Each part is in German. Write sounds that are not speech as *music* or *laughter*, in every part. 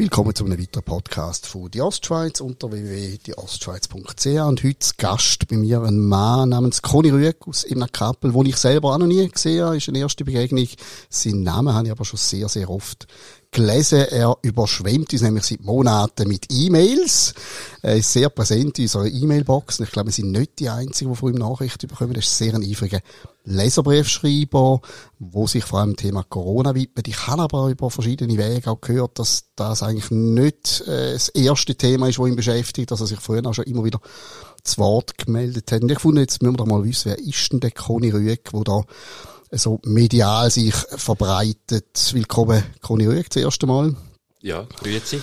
Willkommen zu einem weiteren Podcast von die Ostschweiz unter www.dieostschweiz.ch und heute Gast bei mir ein Mann namens Conny Rüegg aus Imna Kappel, den ich selber auch noch nie gesehen habe, ist eine erste Begegnung. Seinen Namen habe ich aber schon sehr, sehr oft gelesen. Er überschwemmt uns nämlich seit Monaten mit E-Mails. Er ist sehr präsent in unserer E-Mail-Box. Ich glaube, wir sind nicht die Einzigen, die von ihm Nachrichten bekommen. Er ist sehr ein eifriger Leserbriefschreiber, wo sich vor allem dem Thema Corona widmet. Ich habe aber über verschiedene Wege auch gehört, dass das eigentlich nicht äh, das erste Thema ist, das ihn beschäftigt, dass er sich früher auch schon immer wieder zu Wort gemeldet hat. Und ich fand, jetzt müssen wir doch mal wissen, wer ist denn der Conny Rüegg, der da so medial sich verbreitet. Willkommen, Conny Rüegg, das erste Mal. Ja, grüezi.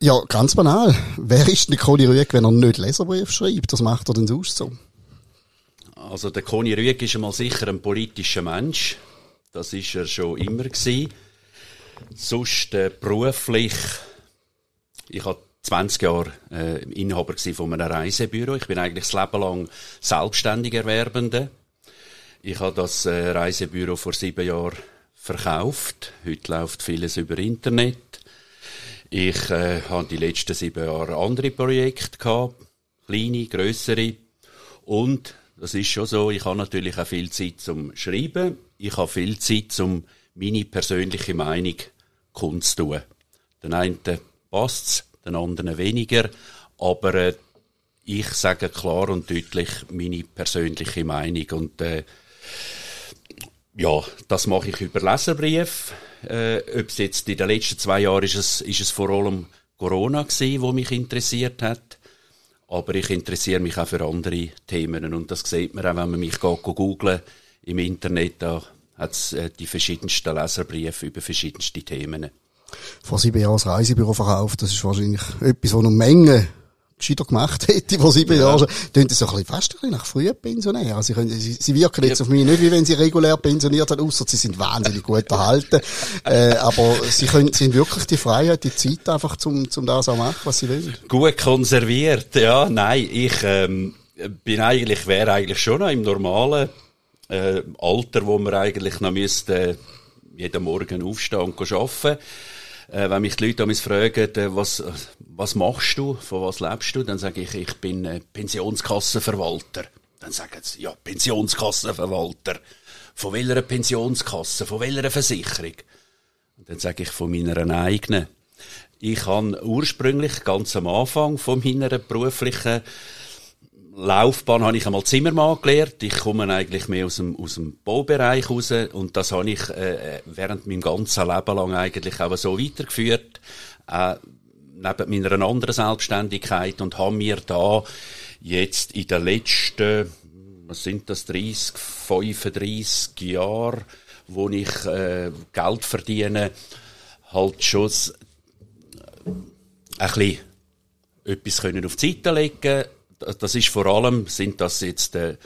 Ja, ganz banal. Wer ist denn Conny Rüegg, wenn er nicht Leserbrief schreibt? Das macht er denn sonst so? Also der Conny Rüegg ist einmal sicher ein politischer Mensch. Das ist er schon immer gewesen. Sonst äh, beruflich, ich habe 20 Jahre äh, Inhaber von einem Reisebüro. Ich bin eigentlich das Leben lang selbstständig Erwerbende. Ich habe das äh, Reisebüro vor sieben Jahren verkauft. Heute läuft vieles über Internet. Ich äh, habe die letzten sieben Jahre andere Projekte gehabt, kleine, größere. Und das ist schon so, ich habe natürlich auch viel Zeit zum Schreiben. Ich habe viel Zeit zum meine persönliche Meinung kundzutun. Den einen passt's, den anderen weniger. Aber äh, ich sage klar und deutlich meine persönliche Meinung. Und äh, ja, das mache ich über Leserbrief. Äh, ob es jetzt in den letzten zwei Jahren ist es, ist es vor allem Corona gewesen, wo mich interessiert hat. Aber ich interessiere mich auch für andere Themen. Und das sieht man auch, wenn man mich googlen im Internet. Da hat es äh, die verschiedensten Leserbriefe über verschiedenste Themen. Vor sieben Jahren das Reisebüro verkauft, das ist wahrscheinlich etwas, wo noch Menge gescheiter gemacht *laughs* hätte vor sieben ja. Jahren. Tönt das so ein bisschen fast ein bisschen nach früher Pensionär. Also, sie, sie, sie wirken jetzt ja. auf mich nicht, wie wenn sie regulär pensioniert haben, außer sie sind wahnsinnig gut erhalten. *laughs* äh, aber sie können, sie haben wirklich die Freiheit, die Zeit einfach zum, zum das auch machen, was sie wollen. Gut konserviert, ja. Nein, ich, ähm, bin eigentlich, wäre eigentlich schon noch im normalen, äh, Alter, wo man eigentlich noch müsste, äh, jeden Morgen aufstehen und arbeiten äh, wenn mich die Leute damals fragen, äh, was, was machst du, von was lebst du, dann sage ich, ich bin äh, Pensionskassenverwalter. Dann sagen sie, ja, Pensionskassenverwalter. Von welcher Pensionskasse, von welcher Versicherung? Und dann sage ich, von meiner eigenen. Ich habe ursprünglich ganz am Anfang von meiner beruflichen Laufbahn habe ich einmal Zimmermann gelernt. Ich komme eigentlich mehr aus dem, aus dem Baubereich raus und das habe ich äh, während meinem ganzen Leben lang eigentlich auch so weitergeführt, äh, neben meiner anderen Selbstständigkeit und habe mir da jetzt in den letzten, was sind das, 30, 35 Jahren, wo ich äh, Geld verdiene, halt schon ein bisschen etwas können auf die Seite legen das ist vor allem, sind das jetzt äh,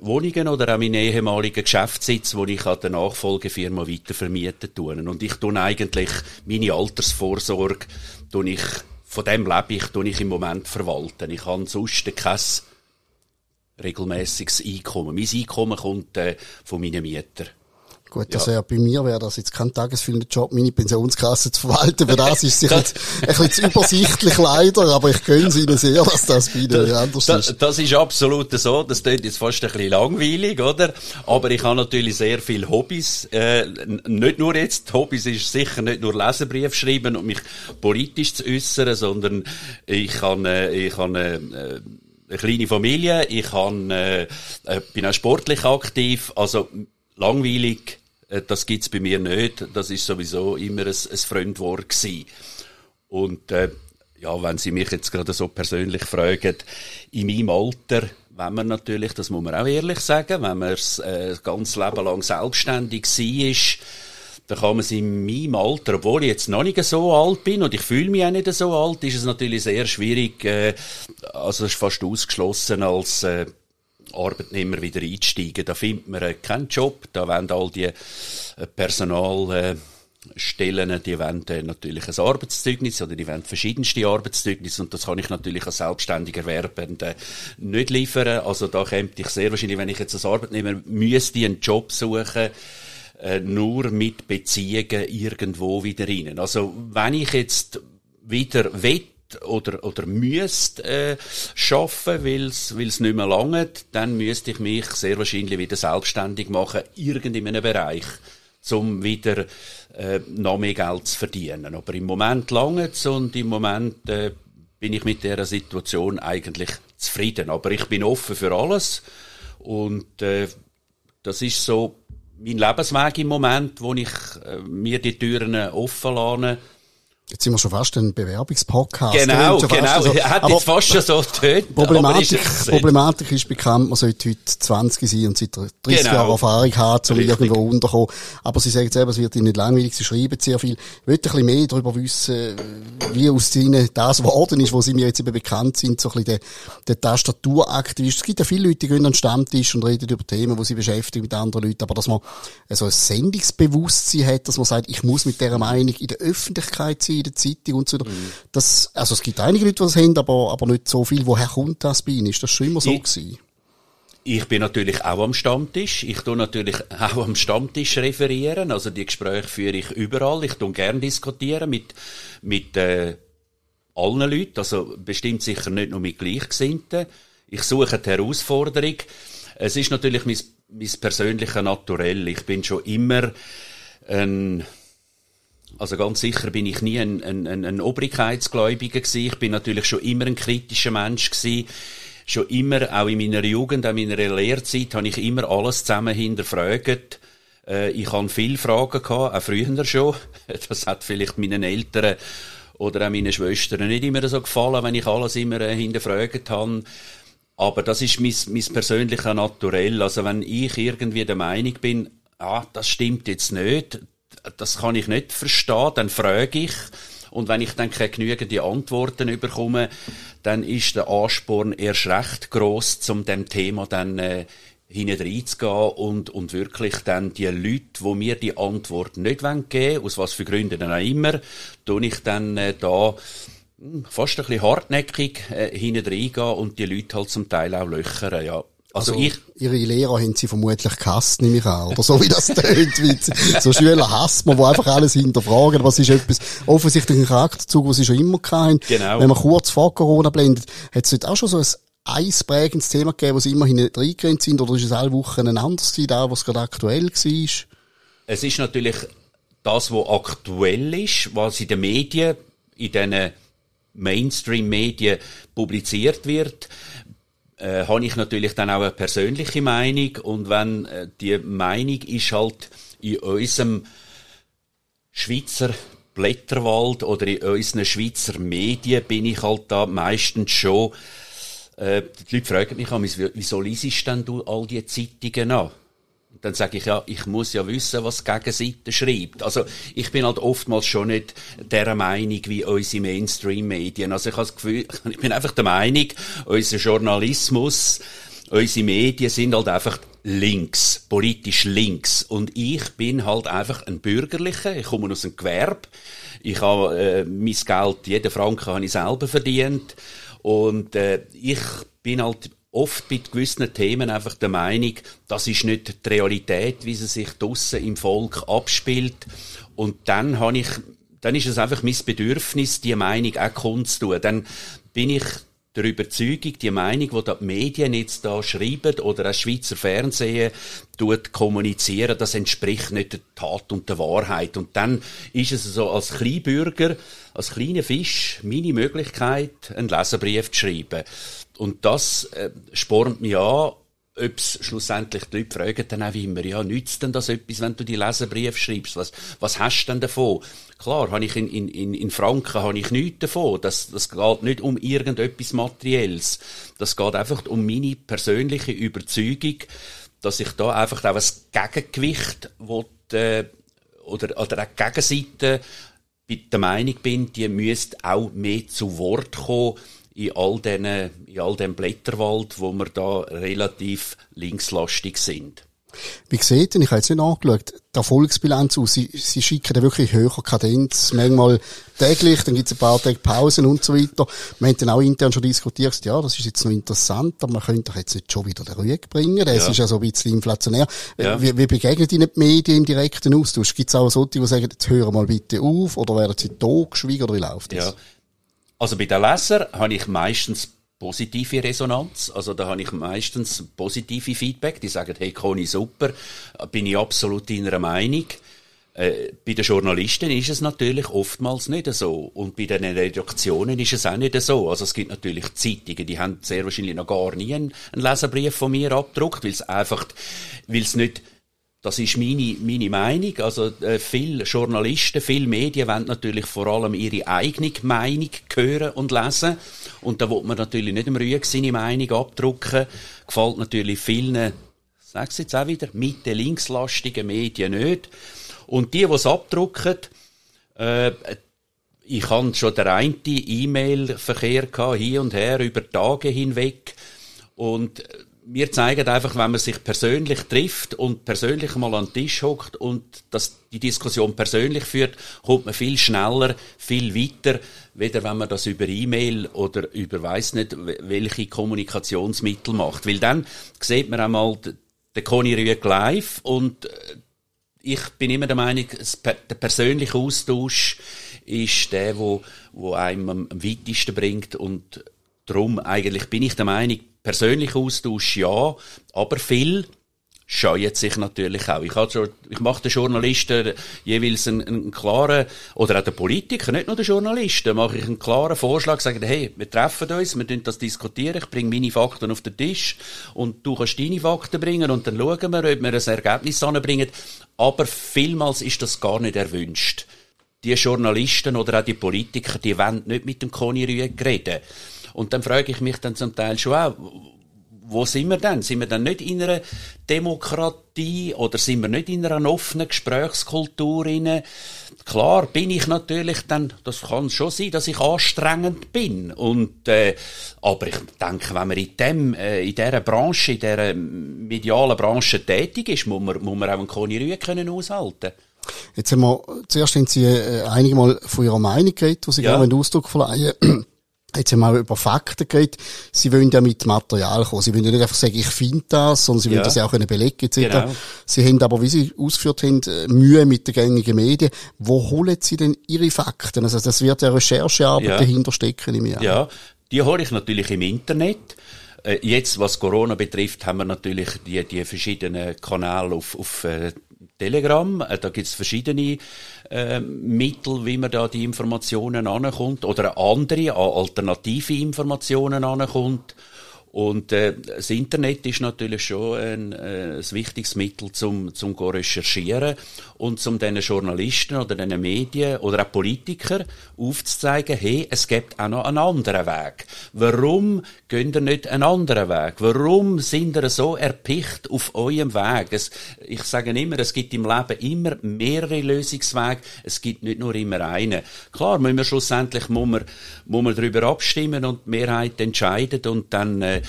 Wohnungen oder auch meine ehemaligen Geschäftssitz, wo ich an der Nachfolgefirma weitervermieten tue. Und ich tue eigentlich meine Altersvorsorge, tue ich, von dem lebe ich, tue ich im Moment verwalten. Ich habe sonst kein regelmäßiges Einkommen. Mein Einkommen kommt äh, von meinen Mietern. Gut, das ja. wäre bei mir wäre das jetzt kein tagesfüllender Job, meine Pensionskasse zu verwalten. Für das ist es *laughs* jetzt ein bisschen zu übersichtlich leider, aber ich gönne es Ihnen sehr, dass das bei Ihnen anders das, ist. Das ist absolut so. Das klingt jetzt fast ein bisschen langweilig, oder? Aber ich habe natürlich sehr viele Hobbys. Äh, nicht nur jetzt, Hobbys ist sicher nicht nur Leserbrief schreiben und mich politisch zu äußern, sondern ich kann, äh, ich kann, äh, eine kleine Familie, ich kann, äh, äh, bin auch sportlich aktiv, also langweilig das gibt's bei mir nicht. Das ist sowieso immer ein, ein Fremdwort gewesen. Und äh, ja, wenn Sie mich jetzt gerade so persönlich fragen, in meinem Alter, wenn man natürlich, das muss man auch ehrlich sagen, wenn man äh, das ganze Leben lang selbstständig war, dann kann man es in meinem Alter, obwohl ich jetzt noch nicht so alt bin und ich fühle mich auch nicht so alt, ist es natürlich sehr schwierig, äh, also es ist fast ausgeschlossen als äh, Arbeitnehmer wieder einsteigen. Da findet man äh, keinen Job, da wollen all die äh, Personalstellen, äh, die wollen natürlich ein Arbeitszeugnis oder die wollen verschiedenste Arbeitszeugnisse und das kann ich natürlich als selbstständiger Werbende nicht liefern. Also da kämpfe ich sehr wahrscheinlich, wenn ich jetzt als Arbeitnehmer müsste einen Job suchen, nur mit Beziehungen irgendwo wieder rein. Also wenn ich jetzt wieder wett oder oder müsste äh, schaffen, weil es nicht mehr langt, dann müsste ich mich sehr wahrscheinlich wieder selbstständig machen, irgend in einem Bereich, um wieder äh, noch mehr Geld zu verdienen. Aber im Moment langt und im Moment äh, bin ich mit der Situation eigentlich zufrieden. Aber ich bin offen für alles und äh, das ist so mein Lebensweg im Moment, wo ich äh, mir die Türen offen lasse Jetzt sind wir schon fast ein Bewerbungspodcast. Genau, genau. So, er hat jetzt fast schon so getönt. Problematik, ist Problematik ist bekannt, man sollte heute 20 sein und seit 30 genau. Jahren Erfahrung haben, um Richtig. irgendwo unterkommen. Aber Sie sagen selber, es wird Ihnen nicht langweilig, Sie schreiben sehr viel. Ich möchte ein bisschen mehr darüber wissen, wie aus Ihnen das geworden ist, wo Sie mir jetzt eben bekannt sind, so ein bisschen der, der Tastaturaktivist. Es gibt ja viele Leute, die gehen an den Stammtisch und reden über Themen, die sie beschäftigen mit anderen Leuten, aber dass man so ein Sendungsbewusstsein hat, dass man sagt, ich muss mit dieser Meinung in der Öffentlichkeit sein, in der Zeitung und so weiter. Mhm. Das, also es gibt einige Leute, die das haben, aber, aber nicht so viel. Woher kommt das bei Ihnen? Ist das schon immer so ich, gewesen? Ich bin natürlich auch am Stammtisch. Ich tue natürlich *laughs* auch am Stammtisch referieren. Also die Gespräche führe ich überall. Ich tue gerne diskutieren mit, mit äh, allen Leuten. Also bestimmt sicher nicht nur mit Gleichgesinnten. Ich suche die Herausforderung. Es ist natürlich mein, mein persönliches Naturell. Ich bin schon immer ein also ganz sicher bin ich nie ein, ein, ein Obrigkeitsgläubiger gewesen. Ich bin natürlich schon immer ein kritischer Mensch gewesen. Schon immer, auch in meiner Jugend, auch in meiner Lehrzeit, habe ich immer alles zusammen hinterfragt. Äh, ich habe viele Fragen gehabt, auch früher schon. *laughs* Das hat vielleicht meinen Eltern oder auch meinen Schwestern nicht immer so gefallen, wenn ich alles immer äh, hinterfragt habe. Aber das ist mein, mein persönliches Naturell. Also wenn ich irgendwie der Meinung bin, ah, das stimmt jetzt nicht, das kann ich nicht verstehen, dann frage ich. Und wenn ich dann keine genügende Antworten bekomme, dann ist der Ansporn erst recht gross, um dem Thema dann äh, hineinzugehen und, und wirklich dann die Leute, wo mir die Antwort nicht geben wollen, aus was für Gründen auch immer, tue ich dann äh, da hm, fast ein bisschen hartnäckig äh, hineingehen und die Leute halt zum Teil auch löchern, ja. Also, also, ich, ihre Lehrer haben sie vermutlich gehasst, nehme ich an. Oder so wie das *laughs* tönt. Wie so Schüler hasst man, die einfach alles hinterfragen. Was ist etwas, offensichtlich ein Charakterzug, den sie schon immer hatten. Genau. Wenn man kurz vor Corona blendet, hat es dort auch schon so ein eisprägendes Thema gegeben, wo sie immer hineingrenzt sind, oder ist es alle Wochen ein anderes gewesen, da, was gerade aktuell war? Es ist natürlich das, was aktuell ist, was in den Medien, in diesen Mainstream-Medien publiziert wird äh, habe ich natürlich dann auch eine persönliche Meinung und wenn äh, die Meinung ist halt in unserem Schweizer Blätterwald oder in unseren Schweizer Medien bin ich halt da meistens schon äh, die Leute fragen mich, wieso liest denn du all die Zeitungen an? Dann sage ich ja, ich muss ja wissen, was die Gegenseite schreibt. Also ich bin halt oftmals schon nicht der Meinung wie unsere Mainstream-Medien. Also ich habe das Gefühl, *laughs* ich bin einfach der Meinung, unser Journalismus, unsere Medien sind halt einfach links, politisch links. Und ich bin halt einfach ein Bürgerlicher. Ich komme aus einem Gewerbe. Ich habe äh, mein Geld, jeden Franken habe ich selber verdient. Und äh, ich bin halt oft bei gewissen Themen einfach der Meinung, das ist nicht die Realität, wie sie sich draussen im Volk abspielt. Und dann habe ich, dann ist es einfach mein Bedürfnis, die Meinung auch kundzutun. Dann bin ich der Überzeugung, die Meinung, die die Medien jetzt da schreiben oder das Schweizer Fernsehen tut kommunizieren, das entspricht nicht der Tat und der Wahrheit. Und dann ist es so als Kleinbürger, als kleiner Fisch, meine Möglichkeit, einen Leserbrief zu schreiben. Und das äh, spornt mich an, ob schlussendlich die Leute fragen dann auch immer, ja, nützt denn das etwas, wenn du die Leserbrief schreibst? Was, was hast du denn davon? Klar, habe ich in, in, in Franken habe ich nichts davon. Das, das geht nicht um irgendetwas Materielles. Das geht einfach um meine persönliche Überzeugung, dass ich da einfach auch ein Gegengewicht will, äh, oder, oder eine Gegenseite bei der Meinung bin, die müsste auch mehr zu Wort kommen, in all diesen, in all dem Blätterwald, wo wir da relativ linkslastig sind. Wie sieht denn, ich habe jetzt nicht angeschaut, die Erfolgsbilanz aus? Sie, Sie schicken da wirklich höhere Kadenz, manchmal täglich, dann gibt es ein paar Tage Pausen und so weiter. Wir haben dann auch intern schon diskutiert, ja, das ist jetzt noch interessant, aber man könnte doch jetzt nicht schon wieder den Rüge bringen, das ja. ist ja so ein bisschen inflationär. Ja. Wie, wie begegnet Ihnen die Medien im direkten Austausch? Gibt es auch solche, die sagen, jetzt hören mal bitte auf, oder werden Sie totgeschwiegen, oder wie läuft das? Ja. Also bei den Lesern habe ich meistens positive Resonanz. Also da habe ich meistens positive Feedback. Die sagen, hey, Conny, super, bin ich absolut deiner Meinung. Äh, bei den Journalisten ist es natürlich oftmals nicht so. Und bei den Redaktionen ist es auch nicht so. Also es gibt natürlich Zeitungen, die haben sehr wahrscheinlich noch gar nie einen Leserbrief von mir abgedruckt, weil es einfach, weil es nicht das ist meine, meine Meinung. Also, äh, viele Journalisten, viele Medien wollen natürlich vor allem ihre eigene Meinung hören und lesen. Und da will man natürlich nicht im Rüeg seine Meinung abdrucken. Gefällt natürlich vielen, sag's jetzt auch wieder, mitte-linkslastigen Medien nicht. Und die, die es abdrucken, äh, ich hatte schon der eine E-Mail-Verkehr hier und her über Tage hinweg. Und wir zeigen einfach, wenn man sich persönlich trifft und persönlich mal an den Tisch hockt und das, die Diskussion persönlich führt, kommt man viel schneller, viel weiter, weder wenn man das über E-Mail oder über weiß nicht welche Kommunikationsmittel macht. Weil dann sieht man einmal den Conny Rüeg live und äh, ich bin immer der Meinung, der persönliche Austausch ist der, wo, wo einem am weitesten bringt und darum eigentlich bin ich der Meinung, persönlicher Austausch ja, aber viel scheuen sich natürlich auch. Ich, schon, ich mache den Journalisten jeweils einen, einen, klaren, oder auch den Politikern, nicht nur den Journalisten, mache ich einen klaren Vorschlag, sage, hey, wir treffen uns, wir das diskutieren, ich bringe meine Fakten auf den Tisch und du kannst deine Fakten bringen und dann schauen wir, ob wir ein Ergebnis anbringen. Aber vielmals ist das gar nicht erwünscht. Die Journalisten oder auch die Politiker, die wollen nicht mit dem Conny Rüegg reden. Und dann frage ich mich dann zum Teil schon auch, wo sind wir denn? Sind wir dann nicht in einer Demokratie oder sind wir nicht in einer offenen Gesprächskultur inne? Klar bin ich natürlich dann, das kann schon sein, dass ich anstrengend bin. Und, äh, aber ich denke, wenn man in dem, äh, in dieser Branche, in dieser medialen Branche tätig ist, muss man, muss man auch einen Conny Rühe können aushalten. Jetzt haben wir, zuerst haben Sie äh, einige Mal von Ihrer Meinung geredet, die Sie ja. gerne Ausdruck verleihen. Jetzt haben wir auch über Fakten geredet. Sie wollen ja mit Material kommen. Sie wollen ja nicht einfach sagen, ich finde das, sondern sie wollen ja. das ja auch belegen etc. Genau. Sie haben aber, wie Sie ausgeführt haben, äh, Mühe mit den gängigen Medien. Wo holen Sie denn Ihre Fakten? Also das wird ja Recherchearbeit ja. dahinter stecken im Jahr. Ja, die hole ich natürlich im Internet. Äh, jetzt, was Corona betrifft, haben wir natürlich die, die verschiedenen Kanäle auf, auf äh, Telegram. Äh, da gibt es verschiedene äh, Mittel, wie man da die Informationen ankommt oder andere alternative Informationen ankommt. Und äh, das Internet ist natürlich schon ein, äh, ein wichtiges Mittel zum zum recherchieren und zum den Journalisten oder den Medien oder auch Politiker aufzuzeigen, hey, es gibt auch noch einen anderen Weg. Warum geht ihr nicht einen anderen Weg? Warum sind ihr so erpicht auf eurem Weg? Es, ich sage immer, es gibt im Leben immer mehrere Lösungswege. Es gibt nicht nur immer einen. Klar, müssen wir schlussendlich muss man, muss man darüber abstimmen und die Mehrheit entscheidet und dann äh,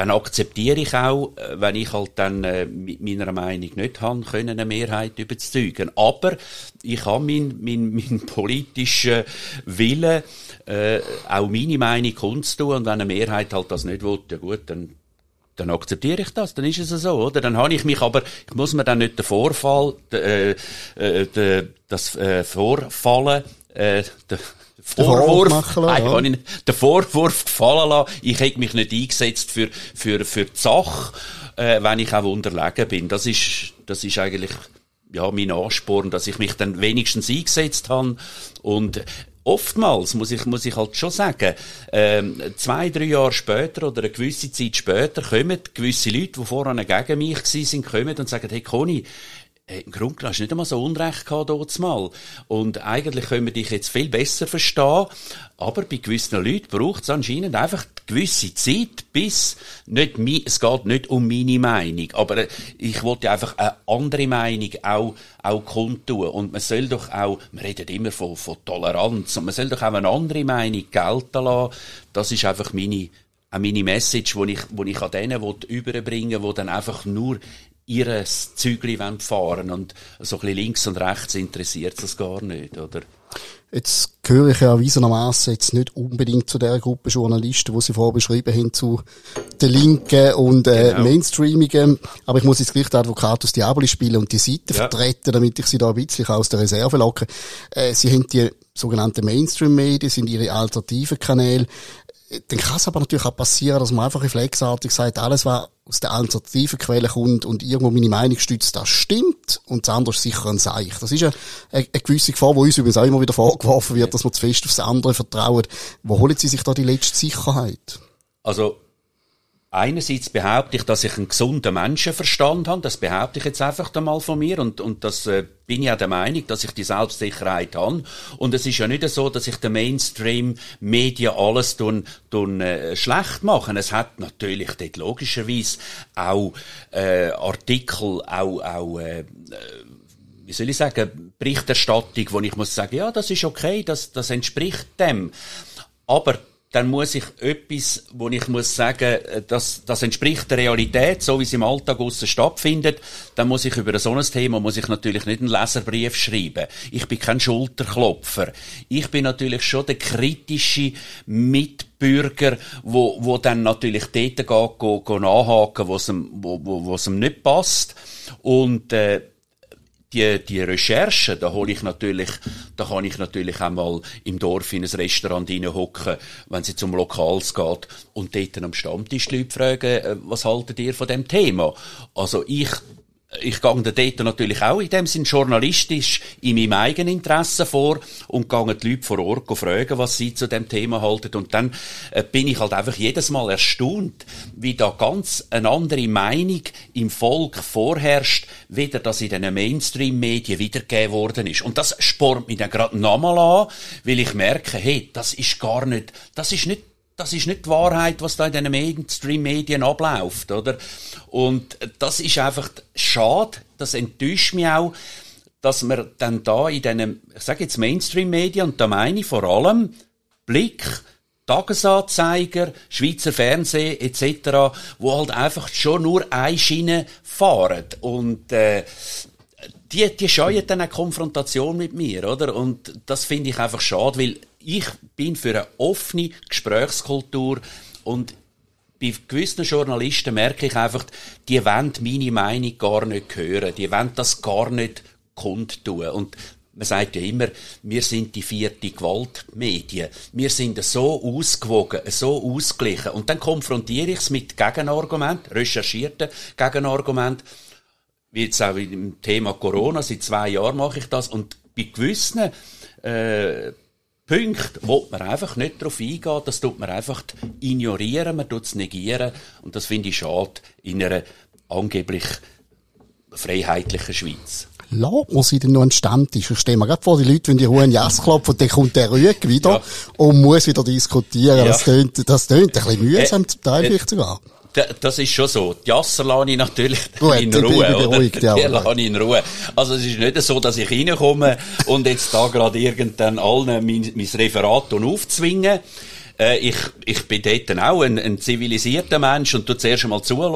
dann akzeptiere ich auch, äh, wenn ich halt dann äh, mit meiner Meinung nicht habe, können eine Mehrheit überzeugen. Aber ich habe mein, mein, *laughs* mein politischer Wille, äh, auch meine Meinung kundzutun und wenn eine Mehrheit halt das nicht will, ja gut, dann dann akzeptiere ich das, dann ist es so, oder? Dann habe ich mich aber, ich muss mir dann nicht den Vorfall, äh, äh, das äh, Vorfallen, äh, Vorwurf, machen lassen, ja. den Vorwurf gefallen lassen, ich hätte mich nicht eingesetzt für, für, für die Sache, äh, wenn ich auch unterlegen bin. Das ist, das ist eigentlich, ja, mein Ansporn, dass ich mich dann wenigstens eingesetzt habe. Und oftmals muss ich, muss ich halt schon sagen, ähm, zwei, drei Jahre später oder eine gewisse Zeit später kommen gewisse Leute, die vorher gegen mich waren, kommen und sagen, hey Conny, äh, im Grunde genommen hast du nicht einmal so Unrecht gehabt dort mal. Und eigentlich können wir dich jetzt viel besser verstehen. Aber bei gewissen Leuten braucht es anscheinend einfach gewisse Zeit, bis nicht mi es geht nicht um meine Meinung. Aber äh, ich wollte einfach eine andere Meinung auch, auch kundtun. Und man soll doch auch, man redet immer von, von Toleranz, und man soll doch auch eine andere Meinung gelten lassen. Das ist einfach meine, auch meine Message, die ich, die ich an denen überbringen will, die dann einfach nur ihr Zügli fahren und so ein bisschen links und rechts interessiert das gar nicht, oder? Jetzt gehöre ich ja erwiesenermaßen jetzt nicht unbedingt zu der Gruppe Journalisten, die Sie vorher beschrieben haben, zu den Linken und äh, genau. Mainstreamigen. Aber ich muss jetzt gleich den Advocatus Diaboli spielen und die Seite ja. vertreten, damit ich Sie da ein bisschen aus der Reserve locke. Äh, Sie haben die sogenannten Mainstream-Medien, sind Ihre alternativen Kanäle. Dann kann es aber natürlich auch passieren, dass man einfach reflexartig sagt, alles, was aus der alternativen Quelle kommt und irgendwo meine Meinung stützt, das stimmt und das andere ist sicher ein Seich. Das ist eine, eine, gewisse Gefahr, wo uns übrigens auch immer wieder vorgeworfen wird, dass man zu fest aufs andere vertraut. Wo holen Sie sich da die letzte Sicherheit? Also Einerseits behaupte ich, dass ich einen gesunden Menschenverstand habe. Das behaupte ich jetzt einfach einmal von mir. Und, und das äh, bin ja der Meinung, dass ich die Selbstsicherheit habe. Und es ist ja nicht so, dass ich den Mainstream-Medien alles tun, tun, äh, schlecht machen. Es hat natürlich dort logischerweise auch äh, Artikel, auch, auch äh, wie soll ich sagen, Berichterstattung, wo ich muss sagen, ja, das ist okay, das, das entspricht dem. Aber dann muss ich etwas, wo ich muss sagen, äh, das, das entspricht der Realität, so wie es im Alltag aussen stattfindet, dann muss ich über so ein Thema, muss ich natürlich nicht einen Leserbrief schreiben. Ich bin kein Schulterklopfer. Ich bin natürlich schon der kritische Mitbürger, wo, wo dann natürlich dort geht, go, go nachhaken, wo es ihm, wo, wo, wo es ihm nicht passt. Und, äh, die, die Recherche, da hole ich natürlich, da kann ich natürlich einmal im Dorf in ein Restaurant hocken, wenn sie zum Lokals geht und dort am Stammtisch die Leute fragen, äh, was haltet ihr von dem Thema? Also ich ich gehe dort natürlich auch in dem Sinn journalistisch in meinem eigenen Interesse vor und gehe die Leute vor Ort fragen, was sie zu dem Thema halten. Und dann äh, bin ich halt einfach jedes Mal erstaunt, wie da ganz eine andere Meinung im Volk vorherrscht, weder das in den Mainstream-Medien wiedergegeben worden ist. Und das spornt mich dann gerade nochmal an, weil ich merke, hey, das ist gar nicht, das ist nicht das ist nicht die Wahrheit, was da in den Mainstream-Medien abläuft, oder? Und das ist einfach schade, das enttäuscht mich auch, dass man dann da in diesen, ich sage jetzt Mainstream-Medien, und da meine ich vor allem Blick, Tagesanzeiger, Schweizer Fernsehen etc., wo halt einfach schon nur eine Schiene fahren. Und äh, die, die scheuen dann eine Konfrontation mit mir, oder? Und das finde ich einfach schade, weil ich bin für eine offene Gesprächskultur und bei gewissen Journalisten merke ich einfach, die wollen meine Meinung gar nicht hören, die wollen das gar nicht kundtun. Und man sagt ja immer, wir sind die vierte Gewaltmedien. Wir sind so ausgewogen, so ausgeglichen. Und dann konfrontiere ich es mit Gegenargument, recherchierten Gegenargument, wie jetzt auch im Thema Corona, seit zwei Jahren mache ich das. Und bei gewissen äh, Punkte wo man einfach nicht darauf eingehen. Das tut man einfach ignorieren, man tut es negieren. Und das finde ich schade in einer angeblich freiheitlichen Schweiz. Man sie denn noch einen Stammtisch? Ich stelle mir gerade vor, die Leute, wenn die hohen Jass klopfen, und dann kommt der Rüeg wieder ja. und muss wieder diskutieren. Ja. Das tönt, das tönt ein bisschen mühsam, äh, zum Teil äh, vielleicht sogar das ist schon so. Die Jasser lasse ich natürlich Gut, in Ruhe. Oder? Beruhigt, ja, die lasse ich in Ruhe. Also es ist nicht so, dass ich reinkomme und jetzt da gerade irgendwann allen mein, mein Referat aufzwingen. Äh, ich, ich bin dort auch ein, ein zivilisierter Mensch und tu zuerst einmal zuhören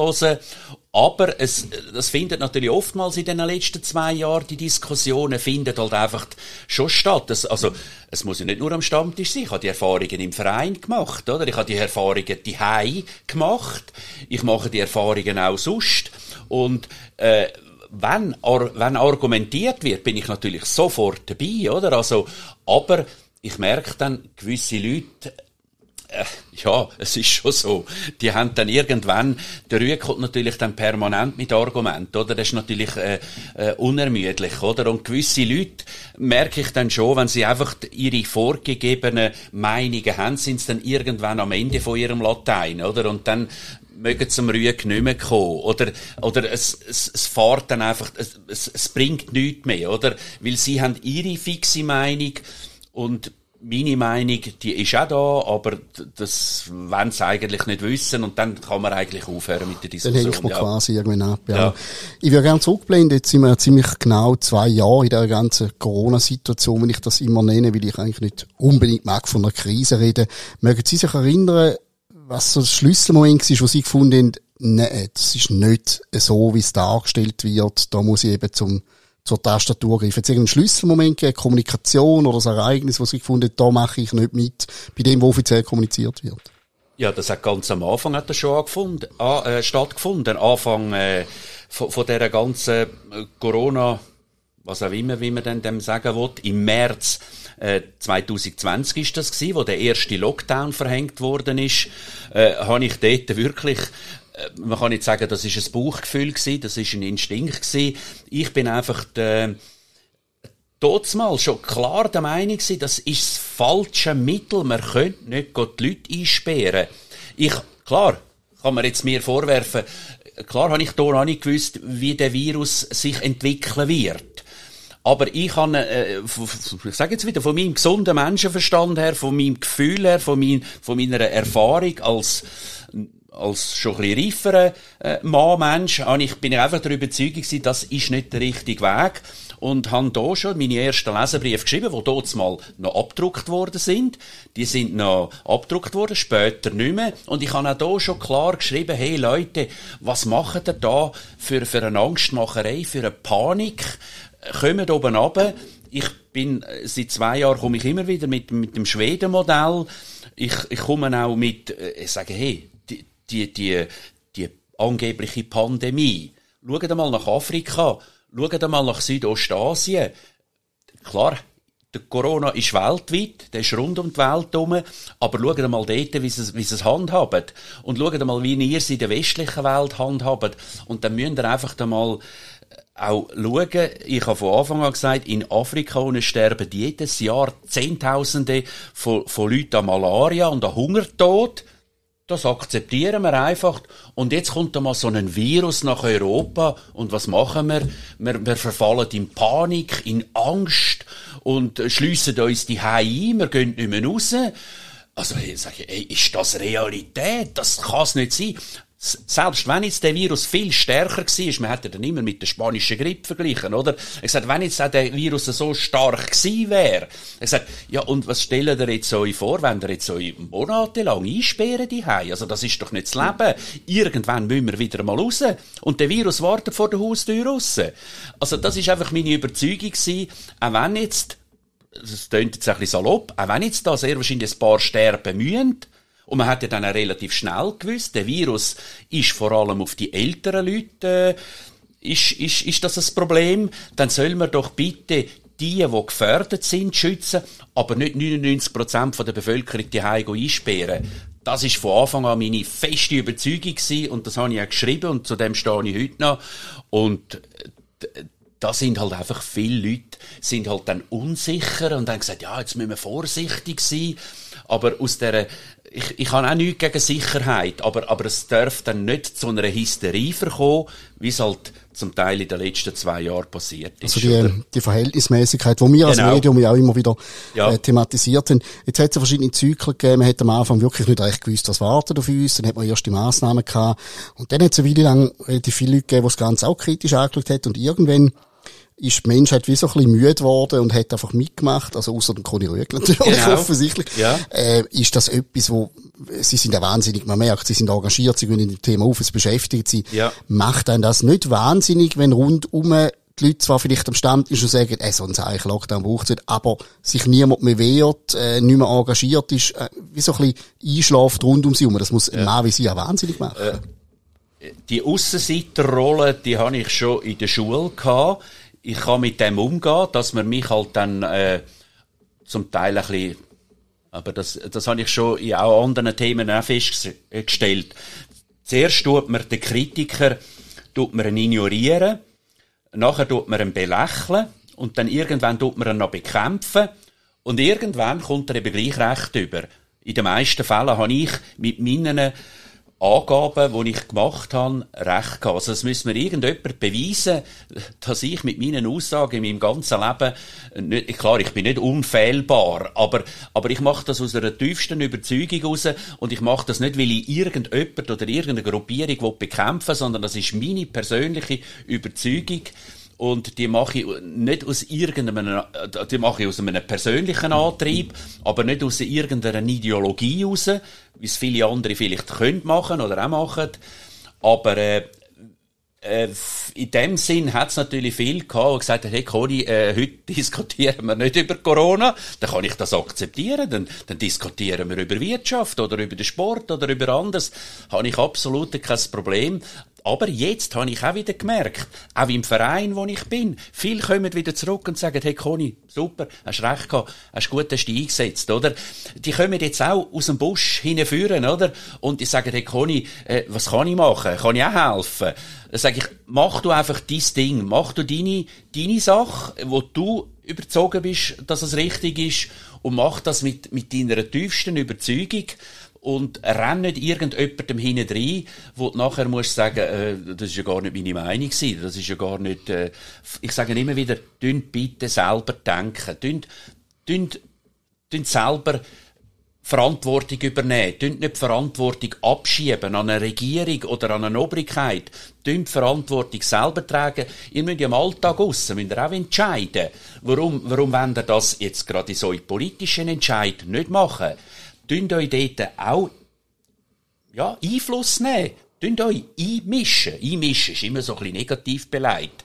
aber es, das findet natürlich oftmals in den letzten zwei Jahren, die Diskussionen finden halt einfach schon statt. Das, also, es muss ja nicht nur am Stammtisch sein. Ich habe die Erfahrungen im Verein gemacht, oder? Ich habe die Erfahrungen die gemacht. Ich mache die Erfahrungen auch sonst. Und, äh, wenn, wenn argumentiert wird, bin ich natürlich sofort dabei, oder? Also, aber ich merke dann, gewisse Leute ja, es ist schon so. Die haben dann irgendwann, der Rühe kommt natürlich dann permanent mit Argumenten, oder? Das ist natürlich äh, äh, unermüdlich, oder? Und gewisse Leute merke ich dann schon, wenn sie einfach ihre vorgegebenen Meinungen haben, sind sie dann irgendwann am Ende von ihrem Latein, oder? Und dann mögen zum Rüeg nicht mehr kommen. Oder, oder es, es, es fährt dann einfach, es, es bringt nichts mehr, oder? Weil sie haben ihre fixe Meinung und meine Meinung, die ist auch da, aber das wollen sie eigentlich nicht wissen und dann kann man eigentlich aufhören mit der Diskussion. Dann hängt man ja. quasi irgendwann ab, ja. ja. Ich würde gerne zurückblenden, jetzt sind wir ziemlich genau zwei Jahre in der ganzen Corona-Situation, wenn ich das immer nenne, weil ich eigentlich nicht unbedingt mag von einer Krise reden. Mögen Sie sich erinnern, was so das Schlüsselmoment war, wo Sie gefunden haben, nein, das ist nicht so, wie es dargestellt wird. Da muss ich eben zum, zur Tastatur greifen. Jetzt irgendeinen Schlüsselmoment gegeben, Kommunikation oder das Ereignis, was ich gefunden da mache ich nicht mit, bei dem, wo offiziell kommuniziert wird. Ja, das hat ganz am Anfang hat das schon angefunden, äh, stattgefunden. Anfang äh, von, von dieser ganzen äh, Corona, was auch immer, wie man denn dem sagen will, im März äh, 2020 ist das gewesen, wo der erste Lockdown verhängt worden ist, äh, habe ich dort wirklich äh, man kann nicht sagen, das ist ein Bauchgefühl gewesen, das ist ein Instinkt gewesen. Ich bin einfach der, mal schon klar der Meinung gewesen, das ist das falsche Mittel. Man könnte nicht die Leute einsperren. Ich, klar, kann man jetzt mir vorwerfen, klar habe ich da noch nicht gewusst, wie der Virus sich entwickeln wird. Aber ich habe, äh, ich sage jetzt wieder, von meinem gesunden Menschenverstand her, von meinem Gefühl her, von, mein, von meiner Erfahrung als als schon ein bisschen reiferer äh, Mann, Mensch, ich, bin einfach der Überzeugung gewesen, das ist nicht der richtige Weg und habe da schon meine ersten Leserbriefe geschrieben, die dort mal noch abgedruckt worden sind. Die sind noch abgedruckt worden, später nicht mehr. Und ich habe auch da schon klar geschrieben, hey Leute, was macht ihr da für, für eine Angstmacherei, für eine Panik? Kommt oben runter. Ich bin, äh, seit zwei Jahren komme ich immer wieder mit, mit dem Schweden-Modell. Ich, ich komme auch mit, äh, ich sage, hey, die, die, die, die angebliche Pandemie. Schaut mal nach Afrika Schaut mal nach Südostasien. Klar, der Corona ist weltweit, der ist rund um die Welt herum, aber schaut mal dort, wie sie, wie sie es handhaben. Und schaut mal, wie ihr es in der westlichen Welt handhabt. Und dann müsst ihr einfach mal äh, auch schauen, ich habe von Anfang an gesagt, in Afrika sterben jedes Jahr Zehntausende von, von Leuten an Malaria und an Hungertod. Das akzeptieren wir einfach. Und jetzt kommt da mal so ein Virus nach Europa. Und was machen wir? Wir, wir verfallen in Panik, in Angst und schliessen uns die ein. Wir gehen nicht mehr raus. Also, ich sage, ey, ist das Realität? Das kann es nicht sein selbst wenn jetzt der Virus viel stärker war, man hätte dann immer mit der spanischen Grippe verglichen, oder? Er sagt, wenn jetzt auch der Virus so stark gewesen wäre, er sagt, ja, und was stellen ihr jetzt euch vor, wenn ihr jetzt euch monatelang einsperren die Also, das ist doch nicht das Leben. Irgendwann müssen wir wieder mal raus. Und der Virus wartet vor der Haustür raus. Also, das ist einfach meine Überzeugung gewesen, auch wenn jetzt, das klingt jetzt ein bisschen salopp, auch wenn jetzt da sehr wahrscheinlich ein paar sterben müssen, und man hat ja dann auch relativ schnell gewusst, der Virus ist vor allem auf die älteren Leute, äh, ist, ist, ist das ein Problem? Dann soll man doch bitte die, die gefährdet sind, schützen, aber nicht 99% von der Bevölkerung die Heim einsperren. Das ist von Anfang an meine feste Überzeugung gewesen, und das habe ich auch geschrieben und zu dem stehe ich heute noch. Und da sind halt einfach viele Leute, sind halt dann unsicher und haben gesagt, ja, jetzt müssen wir vorsichtig sein. Aber aus der ich, ich habe auch nichts gegen Sicherheit, aber, aber es darf dann nicht zu einer Hysterie verkommen, wie es halt zum Teil in den letzten zwei Jahren passiert ist. Also die, die Verhältnismäßigkeit, die wir als genau. Medium ja auch immer wieder ja. äh, thematisiert haben. Jetzt hat es verschiedene Zyklen gegeben. Man hat am Anfang wirklich nicht recht gewusst, was wartet auf uns. Dann hat man erste Massnahmen gehabt. Und dann hat es eine Weile lang relativ viele Leute gegeben, die das Ganze auch kritisch angeschaut haben. Und irgendwann ist die Menschheit wie so ein bisschen müde geworden und hat einfach mitgemacht, also außer dem Conny Rüegel natürlich genau. *laughs* offensichtlich, ja. äh, ist das etwas, wo, sie sind ja wahnsinnig, man merkt, sie sind engagiert, sie gehen in dem Thema auf, es beschäftigt sie. Ja. Macht einen das nicht wahnsinnig, wenn rundum die Leute zwar vielleicht am Stammtisch und sagen, äh, so ein Zeichen Lockdown braucht es aber sich niemand mehr wehrt, äh, nicht mehr engagiert ist, äh, wie so ein bisschen einschlaft rund um sie herum. Das muss ja. ein Mann wie sie ja wahnsinnig machen. Äh, die Aussenseiterrolle, die habe ich schon in der Schule gehabt ich kann mit dem umgehen, dass man mich halt dann äh, zum Teil ein bisschen, aber das, das habe ich schon in auch anderen Themen auch festgestellt. Zuerst tut man den Kritiker tut man ihn ignorieren, nachher tut man ihn belächeln und dann irgendwann tut man ihn noch bekämpfen und irgendwann kommt er eben gleich recht über. In den meisten Fällen habe ich mit meinen Angaben, die ich gemacht habe, recht gehabt. Also es müssen mir irgendjemand beweisen, dass ich mit meinen Aussagen in meinem ganzen Leben, nicht, klar, ich bin nicht unfehlbar, aber, aber ich mache das aus einer tiefsten Überzeugung heraus und ich mache das nicht, weil ich irgendjemand oder irgendeine Gruppierung bekämpfen will, sondern das ist meine persönliche Überzeugung. Und die mache ich nicht aus irgendeinem, die mache ich aus einem persönlichen Antrieb, aber nicht aus irgendeiner Ideologie raus, wie es viele andere vielleicht können machen oder auch machen. Aber äh, äh, in dem Sinn hat es natürlich viel gehabt, die gesagt haben, hey Conny, äh, heute *laughs* diskutieren wir nicht über Corona, dann kann ich das akzeptieren, dann, dann diskutieren wir über Wirtschaft oder über den Sport oder über anderes, habe ich absolut kein Problem. Aber jetzt habe ich auch wieder gemerkt, auch im Verein, wo ich bin, viele kommen wieder zurück und sagen, hey Conny, super, hast recht gehabt, hast gut, hast dich eingesetzt, oder? Die kommen jetzt auch aus dem Busch hinführen, oder? Und die sagen, hey Conny, äh, was kann ich machen? Kann ich auch helfen? Dann sage ich, mach du einfach dein Ding, mach du deine, deine Sache, wo du überzogen bist, dass es richtig ist, und mach das mit, mit deiner tiefsten Überzeugung und renn nicht irgendjemandem hinein rein, wo du nachher musst sagen, äh, das ist ja gar nicht meine Meinung gewesen, das ist ja gar nicht, äh, ich sage immer wieder, dünnt bitte selber denken, dünnt, dünnt, dünnt selber Verantwortung übernehmen, dünnt nicht Verantwortung abschieben an eine Regierung oder an eine Obrigkeit, dünnt Verantwortung selber tragen. Ihr müsst ja im Alltag raus, müsst ihr auch entscheiden. Warum, warum wollt ihr das jetzt gerade in so politischen Entscheid nicht machen? Dünnt euch dort auch, ja, Einfluss nehmen. Dünnt euch einmischen. Einmischen ist immer so ein bisschen negativ beleidigt.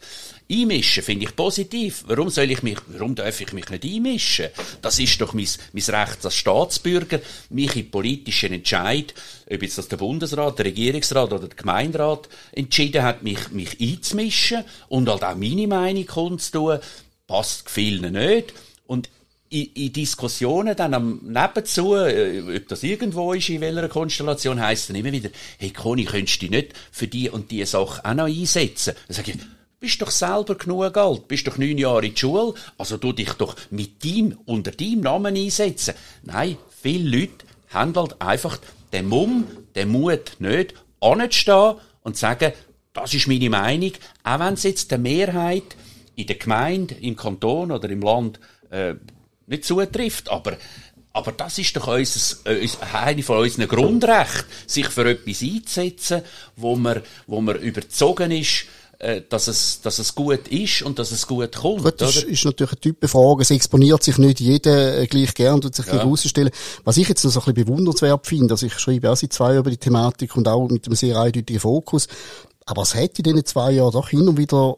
Einmischen finde ich positiv. Warum soll ich mich, warum darf ich mich nicht einmischen? Das ist doch mein, mein Recht als Staatsbürger, mich in politischen Entscheid, ob jetzt das der Bundesrat, der Regierungsrat oder der Gemeinderat entschieden hat, mich, mich einzumischen und halt auch meine Meinung kundzutun, passt vielen nicht. In, in Diskussionen dann am Nebenzu, äh, ob das irgendwo ist, in welcher Konstellation, heisst dann immer wieder, hey Conny, könntest du dich nicht für die und die Sache auch noch einsetzen? Dann sage ich, bist doch selber genug alt, bist doch neun Jahre in der Schule, also du dich doch mit deinem, unter deinem Namen einsetzen. Nein, viele Leute haben halt einfach den Mumm, den Mut nicht, anzustehen und sagen, das ist meine Meinung, auch wenn es jetzt der Mehrheit in der Gemeinde, im Kanton oder im Land äh, nicht zutrifft, aber aber das ist doch unser, äh, eine von unseren Grundrechten, sich für etwas einzusetzen, wo man, wo man überzogen ist, äh, dass es, dass es gut ist und dass es gut kommt. Gut, das oder? ist natürlich eine Typenfrage. Es exponiert sich nicht jeder äh, gleich gern und sich ja. herausstellen. Was ich jetzt noch so ein bisschen bewundernswert finde, also ich schreibe auch seit zwei Jahren über die Thematik und auch mit einem sehr eindeutigen Fokus. Aber es hätte in diesen zwei Jahren doch hin und wieder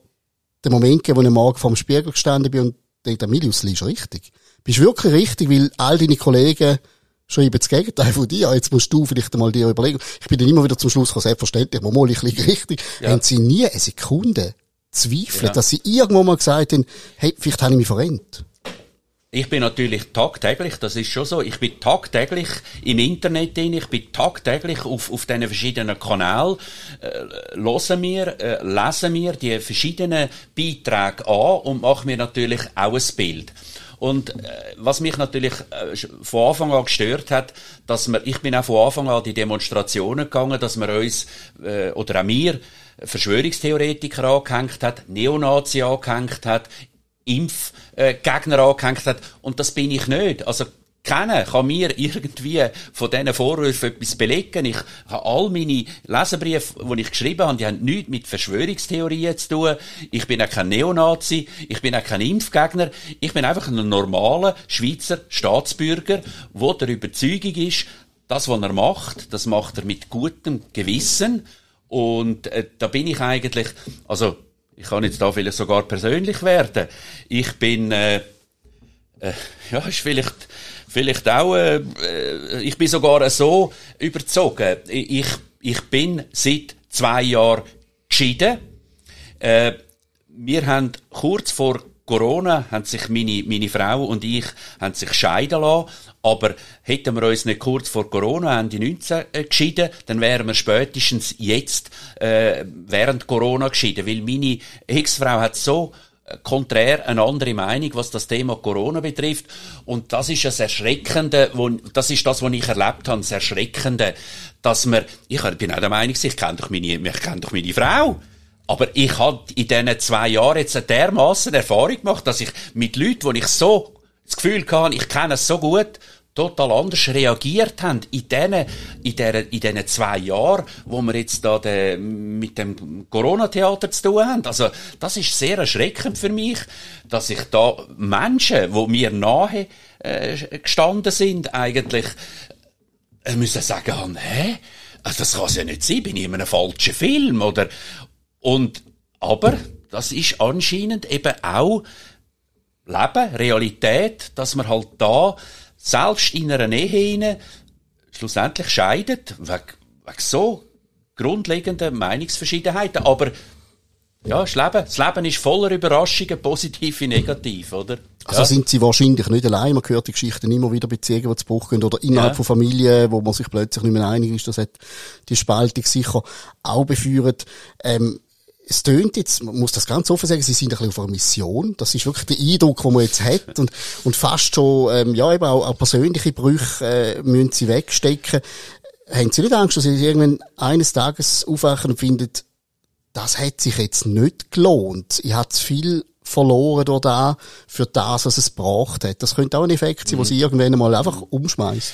den Moment gegeben, wo ich Morgen vor dem Spiegel gestanden bin und dachte, Milius, ist richtig. Bist wirklich richtig, weil all deine Kollegen schreiben das Gegenteil von dir. Jetzt musst du vielleicht einmal dir überlegen. Ich bin dann immer wieder zum Schluss gekommen, selbstverständlich, mal, ich liege richtig. Ja. Haben sie nie eine Sekunde zweifelt, ja. dass sie irgendwo mal gesagt haben, hey, vielleicht habe ich mich verrennt? Ich bin natürlich tagtäglich, das ist schon so, ich bin tagtäglich im Internet drin, ich bin tagtäglich auf, auf diesen verschiedenen Kanälen, äh, hören wir, äh, lesen wir die verschiedenen Beiträge an und machen mir natürlich auch ein Bild. Und äh, was mich natürlich äh, von Anfang an gestört hat, dass wir, ich bin auch von Anfang an die Demonstrationen gegangen, dass wir uns, äh, oder auch mir, Verschwörungstheoretiker angehängt hat, Neonazi angehängt hat, Impfgegner äh, angehängt hat. Und das bin ich nicht. Also kennen, kann mir irgendwie von diesen Vorwürfen etwas belegen. Ich habe all meine Leserbriefe, die ich geschrieben habe, die haben nichts mit Verschwörungstheorien zu tun. Ich bin auch kein Neonazi, ich bin auch kein Impfgegner. Ich bin einfach ein normaler Schweizer Staatsbürger, der der Überzeugung ist, das, was er macht, das macht er mit gutem Gewissen. Und äh, da bin ich eigentlich, also ich kann jetzt da vielleicht sogar persönlich werden. Ich bin, äh, äh, ja, ist vielleicht vielleicht auch, äh, äh, ich bin sogar so überzogen. Ich, ich bin seit zwei Jahren geschieden. Äh, wir haben kurz vor Corona haben sich meine, meine Frau und ich haben sich scheiden lassen. Aber hätten wir uns nicht kurz vor Corona, Ende 19, äh, geschieden, dann wären wir spätestens jetzt, äh, während Corona geschieden. Weil meine Ex-Frau hat so konträr eine andere Meinung, was das Thema Corona betrifft. Und das ist das Erschreckende, wo, das ist das, was ich erlebt habe, das Erschreckende, dass man, ich bin auch der Meinung, ich kenne doch meine, ich kenne doch meine Frau. Aber ich habe in diesen zwei Jahren jetzt eine dermassen Erfahrung gemacht, dass ich mit Leuten, wo ich so das Gefühl hatte, ich kenne es so gut, total anders reagiert haben in diesen, in der, in diesen zwei Jahren, wo wir jetzt da de, mit dem Corona-Theater zu tun haben. Also, das ist sehr erschreckend für mich, dass ich da Menschen, wo mir nahe äh, gestanden sind, eigentlich äh, müssen sagen, hä? also das kann ja nicht sein, bin ich in einem falschen Film, oder? Und, aber, das ist anscheinend eben auch Leben, Realität, dass man halt da, selbst in einer Ehe schlussendlich scheidet, wegen, wegen so grundlegenden Meinungsverschiedenheiten. Aber ja, das Leben, das Leben ist voller Überraschungen, positiv wie negativ, oder? Also sind sie wahrscheinlich nicht allein. Man hört die Geschichten immer wieder Beziehungen, die zu Bruch gehen oder innerhalb ja. von Familien, wo man sich plötzlich nicht mehr einig ist. Das hat die Spaltung sicher auch befeuert. Ähm, es tönt jetzt, man muss das ganz offen sagen, sie sind ein bisschen auf einer Mission. Das ist wirklich der Eindruck, den man jetzt hat. Und, und fast schon, ähm, ja, eben auch, auch persönliche Brüche äh, müssen sie wegstecken. Haben Sie nicht Angst, dass Sie irgendwann eines Tages aufwachen und finden, das hat sich jetzt nicht gelohnt. Ich habe zu viel verloren durch da für das, was es gebracht hat. Das könnte auch ein Effekt sein, mhm. wo sie irgendwann mal einfach umschmeißt.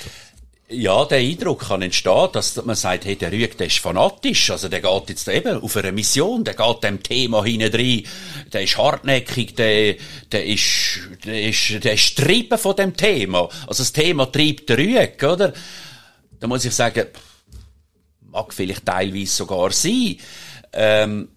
Ja, der Eindruck kann entstehen, dass man sagt, hey, der Rüeg, der ist fanatisch, also der geht jetzt eben auf eine Mission, der geht dem Thema hinein der ist hartnäckig, der, der ist, der ist, der ist treiben von dem Thema. Also das Thema treibt der Rüeg, oder? Da muss ich sagen, mag vielleicht teilweise sogar sein, ähm,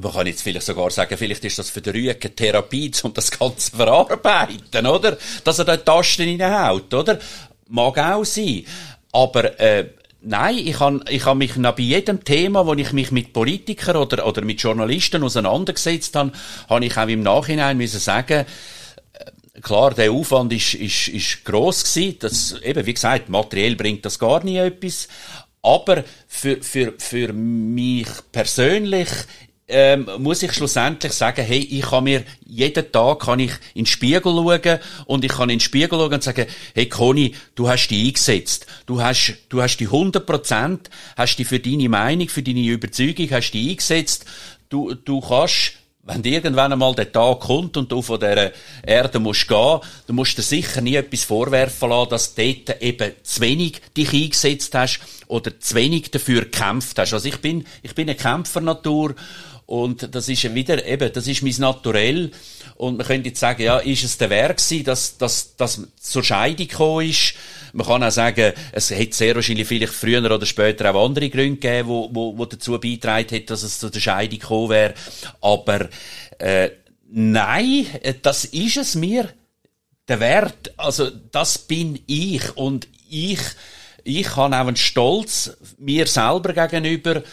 man kann jetzt vielleicht sogar sagen, vielleicht ist das für den Rügen Therapie, um das Ganze *laughs* zu verarbeiten, oder? Dass er da Tasten reinhaut, oder? Mag auch sein. Aber, äh, Nein, ich habe ich hab mich noch bei jedem Thema, wo ich mich mit Politikern oder, oder mit Journalisten auseinandergesetzt habe, habe ich auch im Nachhinein müssen sagen, äh, klar, der Aufwand ist, ist, ist gross gewesen. Das, eben, wie gesagt, materiell bringt das gar nie etwas. Aber für, für, für mich persönlich ähm, muss ich schlussendlich sagen, hey, ich kann mir jeden Tag kann ich in den Spiegel schauen und ich kann in den Spiegel schauen und sagen, hey Conny, du hast dich eingesetzt, du hast, du hast die 100 Prozent, hast dich für deine Meinung, für deine Überzeugung, hast dich eingesetzt, du, du kannst wenn irgendwann einmal der Tag kommt und du von dieser Erde musst gehen, du musst dir sicher nie etwas vorwerfen lassen, dass du dort eben zu wenig dich eingesetzt hast oder zu wenig dafür gekämpft hast. Also ich bin, ich bin eine Kämpfernatur und das ist wieder, eben, das ist mein Naturell. Und man könnte jetzt sagen, ja, ist es der Werk gewesen, dass, dass, dass zur Scheidung gekommen ist? Man kann auch sagen, es hätte sehr wahrscheinlich vielleicht früher oder später auch andere Gründe gegeben, wo, wo, wo dazu beitragen hätte, dass es zu der Scheidung gekommen wäre. Aber, äh, nein, das ist es mir. Der Wert, also, das bin ich. Und ich, ich habe auch einen Stolz mir selber gegenüber,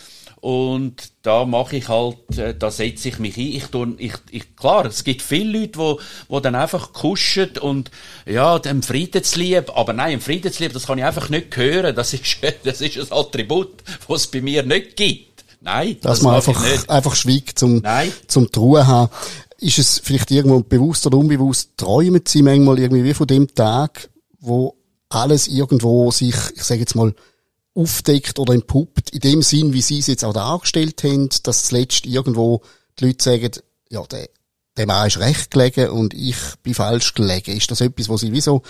und da mache ich halt, äh, da setze ich mich ein. Ich tue, ich, ich, klar, es gibt viele Leute, wo, wo dann einfach kuschen und, ja, dem Friedenslieb, aber nein, im Friedenslieb, das kann ich einfach nicht hören. Das ist, *laughs* das ist ein Attribut, was es bei mir nicht gibt. Nein. Dass das man einfach, einfach schweigt zum, Nein. zum Truhe haben. Ist es vielleicht irgendwo bewusst oder unbewusst, träumen Sie manchmal irgendwie wie von dem Tag, wo alles irgendwo sich, ich sage jetzt mal, aufdeckt oder entpuppt, in dem Sinn, wie Sie es jetzt auch dargestellt haben, dass zuletzt irgendwo die Leute sagen, ja, der, der Mann ist recht gelegen und ich bin falsch gelegen. Ist das etwas, was Sie wie so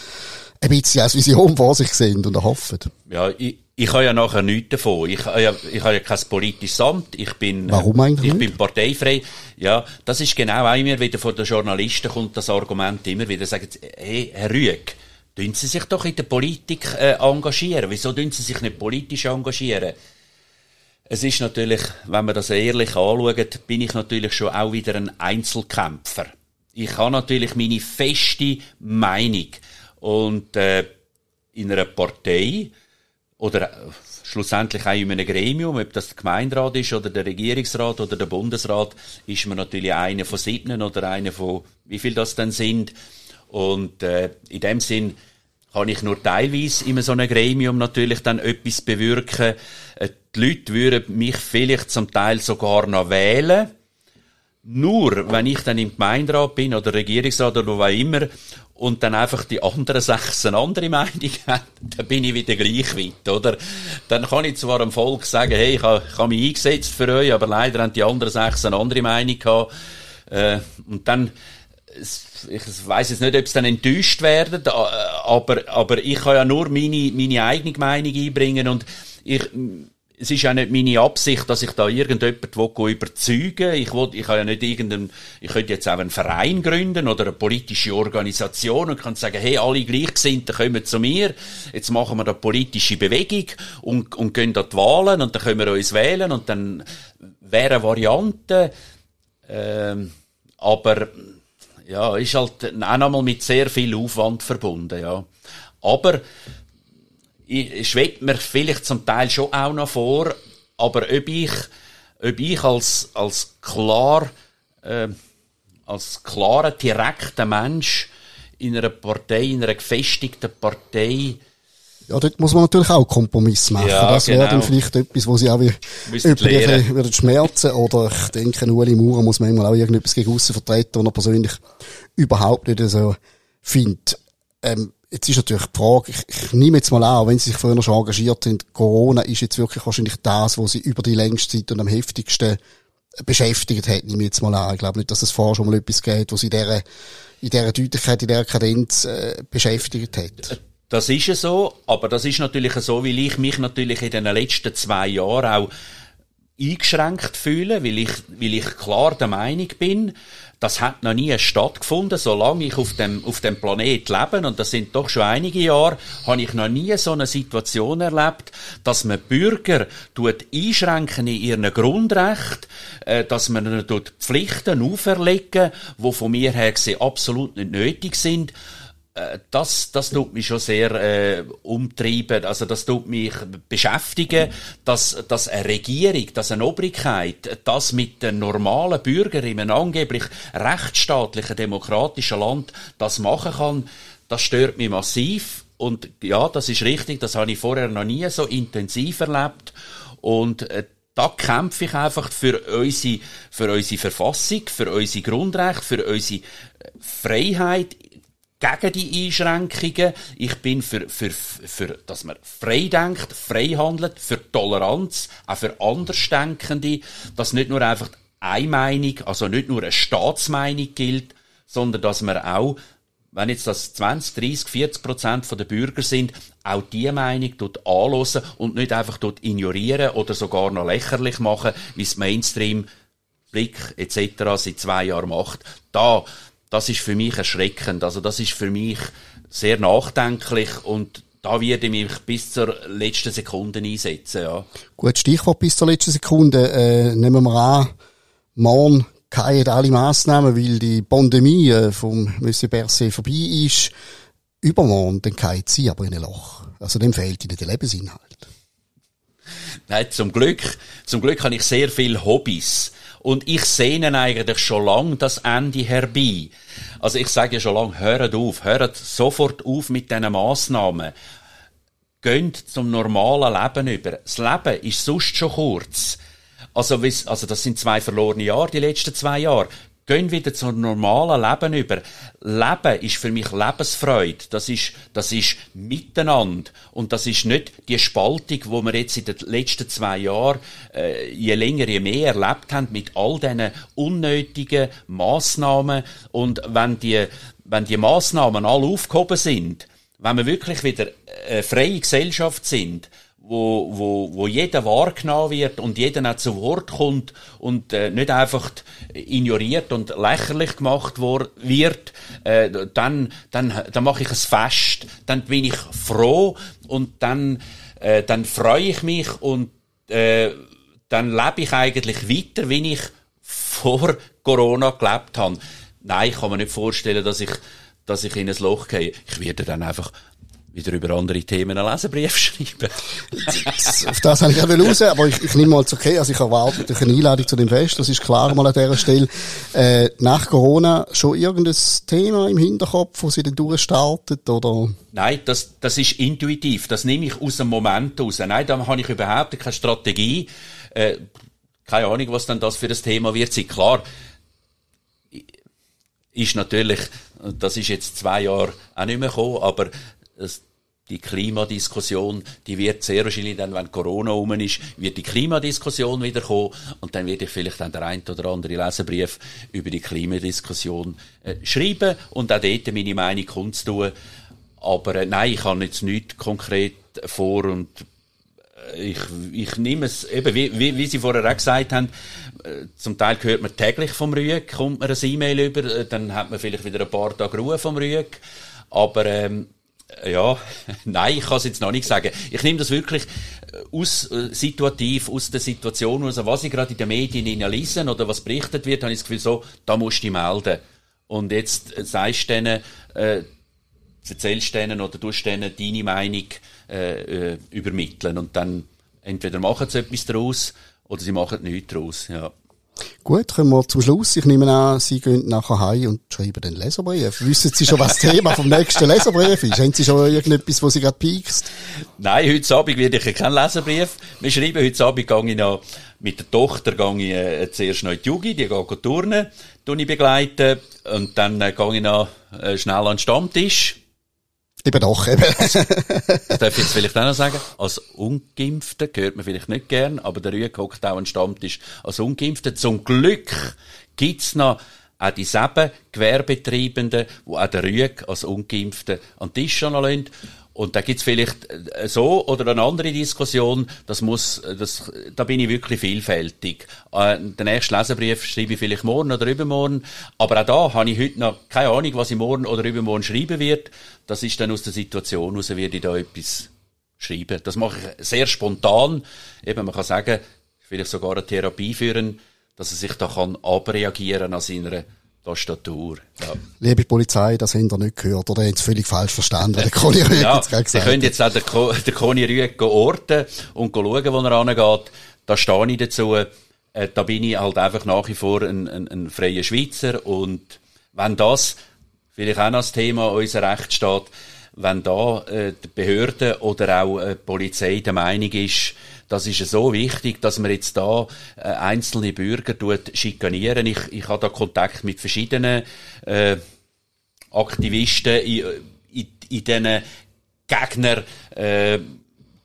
ein bisschen als Vision vor sich sehen und erhoffen? Ja, ich, ich habe ja nachher nichts davon. Ich, habe ja, ich habe ja kein politisches Amt. Ich bin, Warum eigentlich ich bin parteifrei. Ja, das ist genau auch immer wieder von den Journalisten kommt das Argument immer wieder, sagen, hey, Herr Rüegg, Tun Sie sich doch in der Politik äh, engagieren. Wieso tun Sie sich nicht politisch engagieren? Es ist natürlich, wenn man das ehrlich anschaut, bin ich natürlich schon auch wieder ein Einzelkämpfer. Ich habe natürlich meine feste Meinung. Und äh, in einer Partei oder äh, schlussendlich auch in einem Gremium, ob das der Gemeinderat ist oder der Regierungsrat oder der Bundesrat, ist man natürlich einer von sieben oder einer von, wie viel das dann sind. Und äh, in dem Sinn kann ich nur teilweise in so einem Gremium natürlich dann etwas bewirken. Äh, die Leute würden mich vielleicht zum Teil sogar noch wählen. Nur, wenn ich dann im Gemeinderat bin oder Regierungsrat oder wo auch immer und dann einfach die anderen sechs eine andere Meinung *laughs* haben, dann bin ich wieder gleich weit, oder? Dann kann ich zwar dem Volk sagen, hey, ich habe, ich habe mich eingesetzt für euch, aber leider haben die anderen sechs eine andere Meinung gehabt. Äh, und dann ich weiß jetzt nicht, ob es dann enttäuscht werden, aber, aber ich kann ja nur meine, meine eigene Meinung einbringen und ich, es ist ja nicht meine Absicht, dass ich da irgendjemanden überzeugen will. Ich will, ich kann ja nicht irgendeinen, ich könnte jetzt auch einen Verein gründen oder eine politische Organisation und kann sagen, hey, alle Gleichgesinnten kommen zu mir. Jetzt machen wir da politische Bewegung und, und gehen da die Wahlen und dann können wir uns wählen und dann wäre Variante, ähm, aber, ja, ist halt auch nochmal mit sehr viel Aufwand verbunden, ja. Aber, ich, schwebt mir vielleicht zum Teil schon auch noch vor, aber ob ich, ob ich als, als klar, äh, als klarer, direkter Mensch in einer Partei, in einer gefestigten Partei, ja, dort muss man natürlich auch Kompromiss machen. Ja, das genau. wäre dann vielleicht etwas, wo sie auch wieder würden schmerzen oder ich denke, Ueli Maurer muss manchmal auch irgendetwas gegen aussen vertreten, was er persönlich überhaupt nicht so findet. Ähm, Jetzt ist natürlich die Frage, ich, ich nehme jetzt mal an, wenn Sie sich früher schon engagiert sind, Corona ist jetzt wirklich wahrscheinlich das, was Sie über die längste Zeit und am heftigsten beschäftigt hat, nehme ich jetzt mal an. Ich glaube nicht, dass es vorher schon mal etwas geht, was Sie in dieser, in dieser Deutlichkeit, in dieser Kadenz äh, beschäftigt hat. Das ist ja so, aber das ist natürlich so, weil ich mich natürlich in den letzten zwei Jahren auch eingeschränkt fühle, weil ich, weil ich klar der Meinung bin, das hat noch nie stattgefunden, solange ich auf dem, auf dem Planet lebe, und das sind doch schon einige Jahre, habe ich noch nie so eine Situation erlebt, dass man Bürger einschränken in ihren Grundrecht, äh, dass man ihnen Pflichten auferlegen, die von mir her gesehen absolut nicht nötig sind, das, das tut mich schon sehr äh, umtreiben. Also das tut mich beschäftigen, dass, dass eine Regierung, dass eine Obrigkeit das mit den normalen Bürgern in einem angeblich rechtsstaatlichen, demokratischen Land das machen kann, das stört mich massiv. Und ja, das ist richtig, das habe ich vorher noch nie so intensiv erlebt. Und äh, da kämpfe ich einfach für unsere, für unsere Verfassung, für unsere Grundrechte, für unsere Freiheit gegen die Einschränkungen. Ich bin für, für, für, dass man frei denkt, frei handelt, für Toleranz, auch für Andersdenkende, dass nicht nur einfach eine Meinung, also nicht nur eine Staatsmeinung gilt, sondern dass man auch, wenn jetzt das 20, 30, 40 Prozent der Bürger sind, auch die Meinung dort anhören und nicht einfach dort ignorieren oder sogar noch lächerlich machen, wie es Mainstream Blick etc. seit zwei Jahren macht. Da, das ist für mich erschreckend. Also das ist für mich sehr nachdenklich und da werde ich mich bis zur letzten Sekunde einsetzen, ja. Gut, Stichwort bis zur letzten Sekunde. Äh, nehmen wir an, morgen keine alle Massnahmen, weil die Pandemie äh, vom Monsieur Berset vorbei ist. Übermorgen, dann geht sie aber in ein Loch. Also dem fehlt ihnen der Lebensinhalt. Nein, zum Glück, zum Glück habe ich sehr viele Hobbys. Und ich sehne eigentlich schon lang das Ende herbei. Also ich sage ja schon lange, hört auf, hört sofort auf mit diesen Massnahmen. Geht zum normalen Leben über. Das Leben ist sonst schon kurz. Also, also das sind zwei verlorene Jahre, die letzten zwei Jahre. Gehen wieder zum normalen Leben über. Leben ist für mich Lebensfreude. Das ist, das ist Miteinander. Und das ist nicht die Spaltung, wo wir jetzt in den letzten zwei Jahren, äh, je länger, je mehr erlebt haben, mit all diesen unnötigen Massnahmen. Und wenn die, wenn die Massnahmen alle aufgehoben sind, wenn wir wirklich wieder eine freie Gesellschaft sind, wo, wo, wo jeder wahrgenommen wird und jeder auch zu Wort kommt und äh, nicht einfach ignoriert und lächerlich gemacht wird, äh, dann, dann, dann mache ich es fest, dann bin ich froh und dann, äh, dann freue ich mich und äh, dann lebe ich eigentlich weiter, wie ich vor Corona gelebt habe. Nein, ich kann mir nicht vorstellen, dass ich, dass ich in ein Loch gehe. Ich werde dann einfach wieder über andere Themen einen Leserbrief *laughs* schreiben. Auf das habe ich auch raus, aber ich, ich nehme mal zu okay, also ich erwarte natürlich eine Einladung zu dem Fest, das ist klar mal an dieser Stelle. Äh, nach Corona schon irgendein Thema im Hinterkopf, wo Sie dann durchstartet, oder? Nein, das, das ist intuitiv, das nehme ich aus dem Moment raus. Nein, da habe ich überhaupt keine Strategie, äh, keine Ahnung, was dann das für ein Thema wird sein. Klar, ist natürlich, das ist jetzt zwei Jahre auch nicht mehr gekommen, aber das, die Klimadiskussion, die wird sehr wahrscheinlich dann, wenn Corona rum ist, wird die Klimadiskussion wieder kommen und dann werde ich vielleicht dann der ein oder andere Leserbrief über die Klimadiskussion äh, schreiben und auch dort meine Meinung kundzutun. Aber äh, nein, ich habe jetzt nichts konkret vor und ich, ich nehme es, eben, wie, wie, wie Sie vorher auch gesagt haben, äh, zum Teil hört man täglich vom Rüeg, kommt man ein E-Mail über, äh, dann hat man vielleicht wieder ein paar Tage Ruhe vom Rüeg. Aber, ähm, ja, *laughs* nein, ich kann es jetzt noch nicht sagen. Ich nehme das wirklich äh, aus, äh, situativ, aus der Situation aus, was ich gerade in den Medien lese oder was berichtet wird, habe ich das Gefühl so, da musst du dich melden. Und jetzt äh, sagst du denen, äh, erzählst denen oder tust denen deine Meinung äh, äh, übermitteln. Und dann entweder machen sie etwas daraus oder sie machen nichts daraus. Ja. Gut, kommen wir zum Schluss. Ich nehme an, Sie gehen nachher heim und schreiben den Leserbrief. Wissen Sie schon, was das Thema vom nächsten Leserbrief ist? Haben Sie schon irgendetwas, wo Sie gerade piekst? Nein, heute Abend werde ich keinen Leserbrief Wir schreiben. Heute Abend gehe ich noch, mit der Tochter gehe ich äh, zuerst noch in die Jugend, die geht turnen, tue ich begleiten, und dann äh, gehe ich noch äh, schnell an den Stammtisch Eben doch, eben. das darf ich jetzt vielleicht auch noch sagen. Als Ungeimpfter gehört man vielleicht nicht gern, aber der Rüeg hockt auch an Stammtisch als Ungeimpfter. Zum Glück gibt's noch auch die sieben Gewerbetreibenden, die auch der Rüeg als Ungeimpfter an den Tisch schon lassen. Und da gibt's vielleicht äh, so oder eine andere Diskussion, das muss, das, da bin ich wirklich vielfältig. Äh, den nächsten Leserbrief schreibe ich vielleicht morgen oder übermorgen, aber auch da habe ich heute noch keine Ahnung, was ich morgen oder übermorgen schreiben wird. Das ist dann aus der Situation heraus, werde ich da etwas schreiben. Das mache ich sehr spontan. Eben, man kann sagen, vielleicht sogar eine Therapie führen, dass er sich da kann abreagieren an seiner Tastatur. Ja. Liebe Polizei, das habt ihr nicht gehört, oder habt ihr völlig falsch verstanden, der Conny Rüeg ja, jetzt gesagt Sie können jetzt auch den, Ko den Conny Rüeg orten und schauen, wo er angeht. Da stehe ich dazu. Äh, da bin ich halt einfach nach wie vor ein, ein, ein freier Schweizer und wenn das vielleicht auch noch das Thema unser Recht steht, wenn da äh, die Behörde oder auch äh, die Polizei der Meinung ist, das ist so wichtig, dass man jetzt da äh, einzelne Bürger tut schikanieren. Ich, ich habe da Kontakt mit verschiedenen äh, Aktivisten in, in, in diesen Gegner äh,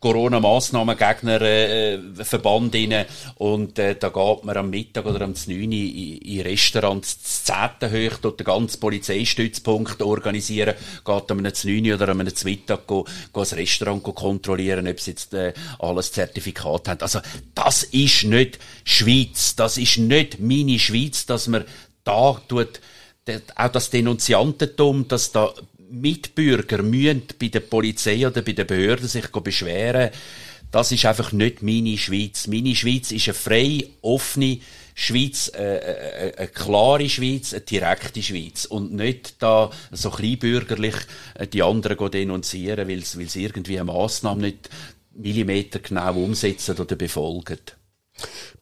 Corona-Massnahmengegner äh, Verband rein. Und äh, da geht man am Mittag oder am 9 in, in Restaurants 10. hoch, dort den ganzen Polizeistützpunkt organisieren, geht am 9 oder am Mittag go, go das Restaurant go kontrollieren, ob sie jetzt äh, alles Zertifikat haben. Also das ist nicht Schweiz, das ist nicht meine Schweiz, dass man da tut, auch das Denunziantentum, dass da Mitbürger müssen bei der Polizei oder bei den Behörden sich beschweren, das ist einfach nicht meine Schweiz. Meine Schweiz ist eine freie, offene Schweiz, äh, äh, äh, eine klare Schweiz, eine direkte Schweiz und nicht da so kleinbürgerlich äh, die anderen denunzieren, weil sie irgendwie eine Massnahme nicht Millimeter genau umsetzen oder befolgen.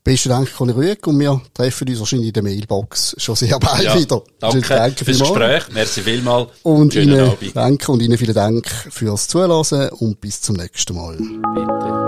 Besten Dank, Conny Rüeg, und wir treffen uns wahrscheinlich in der Mailbox schon sehr bald ja, wieder. Danke, danke fürs Gespräch, merci vielmals. Und Ihnen, danke und Ihnen vielen Dank fürs Zuhören und bis zum nächsten Mal. Bitte.